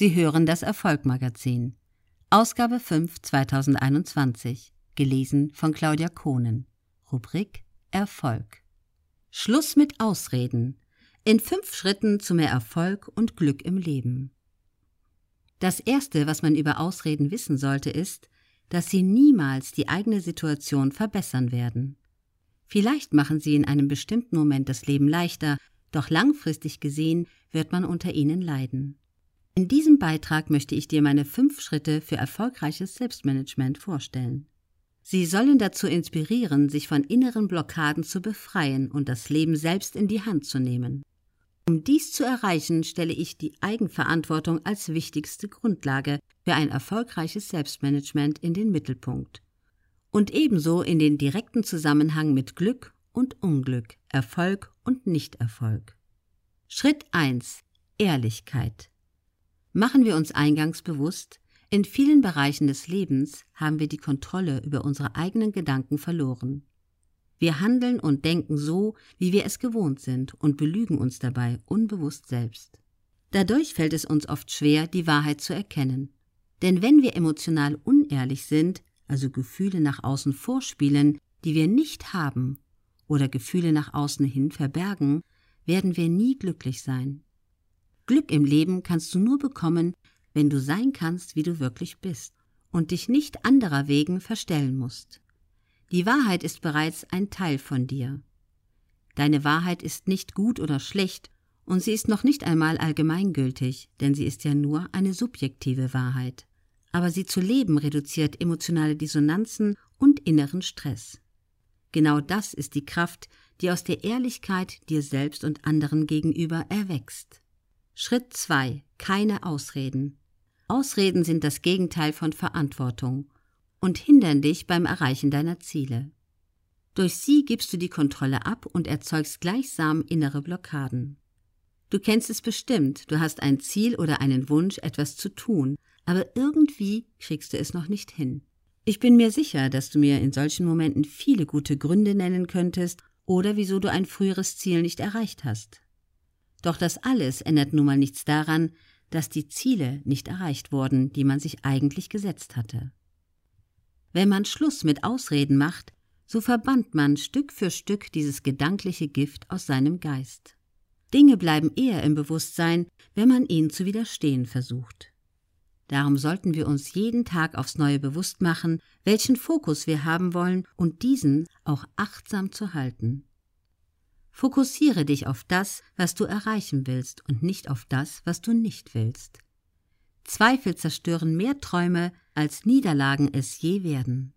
Sie hören das Erfolgmagazin. Ausgabe 5 2021. Gelesen von Claudia Kohnen. Rubrik Erfolg. Schluss mit Ausreden. In fünf Schritten zu mehr Erfolg und Glück im Leben. Das Erste, was man über Ausreden wissen sollte, ist, dass sie niemals die eigene Situation verbessern werden. Vielleicht machen sie in einem bestimmten Moment das Leben leichter, doch langfristig gesehen wird man unter ihnen leiden. In diesem Beitrag möchte ich dir meine fünf Schritte für erfolgreiches Selbstmanagement vorstellen. Sie sollen dazu inspirieren, sich von inneren Blockaden zu befreien und das Leben selbst in die Hand zu nehmen. Um dies zu erreichen, stelle ich die Eigenverantwortung als wichtigste Grundlage für ein erfolgreiches Selbstmanagement in den Mittelpunkt. Und ebenso in den direkten Zusammenhang mit Glück und Unglück, Erfolg und Nichterfolg. Schritt 1. Ehrlichkeit. Machen wir uns eingangs bewusst, in vielen Bereichen des Lebens haben wir die Kontrolle über unsere eigenen Gedanken verloren. Wir handeln und denken so, wie wir es gewohnt sind und belügen uns dabei unbewusst selbst. Dadurch fällt es uns oft schwer, die Wahrheit zu erkennen. Denn wenn wir emotional unehrlich sind, also Gefühle nach außen vorspielen, die wir nicht haben, oder Gefühle nach außen hin verbergen, werden wir nie glücklich sein. Glück im Leben kannst du nur bekommen, wenn du sein kannst, wie du wirklich bist und dich nicht anderer wegen verstellen musst. Die Wahrheit ist bereits ein Teil von dir. Deine Wahrheit ist nicht gut oder schlecht und sie ist noch nicht einmal allgemeingültig, denn sie ist ja nur eine subjektive Wahrheit. Aber sie zu leben reduziert emotionale Dissonanzen und inneren Stress. Genau das ist die Kraft, die aus der Ehrlichkeit dir selbst und anderen gegenüber erwächst. Schritt 2. Keine Ausreden. Ausreden sind das Gegenteil von Verantwortung und hindern dich beim Erreichen deiner Ziele. Durch sie gibst du die Kontrolle ab und erzeugst gleichsam innere Blockaden. Du kennst es bestimmt, du hast ein Ziel oder einen Wunsch, etwas zu tun, aber irgendwie kriegst du es noch nicht hin. Ich bin mir sicher, dass du mir in solchen Momenten viele gute Gründe nennen könntest oder wieso du ein früheres Ziel nicht erreicht hast. Doch das alles ändert nun mal nichts daran, dass die Ziele nicht erreicht wurden, die man sich eigentlich gesetzt hatte. Wenn man Schluss mit Ausreden macht, so verbannt man Stück für Stück dieses gedankliche Gift aus seinem Geist. Dinge bleiben eher im Bewusstsein, wenn man ihnen zu widerstehen versucht. Darum sollten wir uns jeden Tag aufs Neue bewusst machen, welchen Fokus wir haben wollen und diesen auch achtsam zu halten. Fokussiere dich auf das, was du erreichen willst und nicht auf das, was du nicht willst. Zweifel zerstören mehr Träume, als Niederlagen es je werden.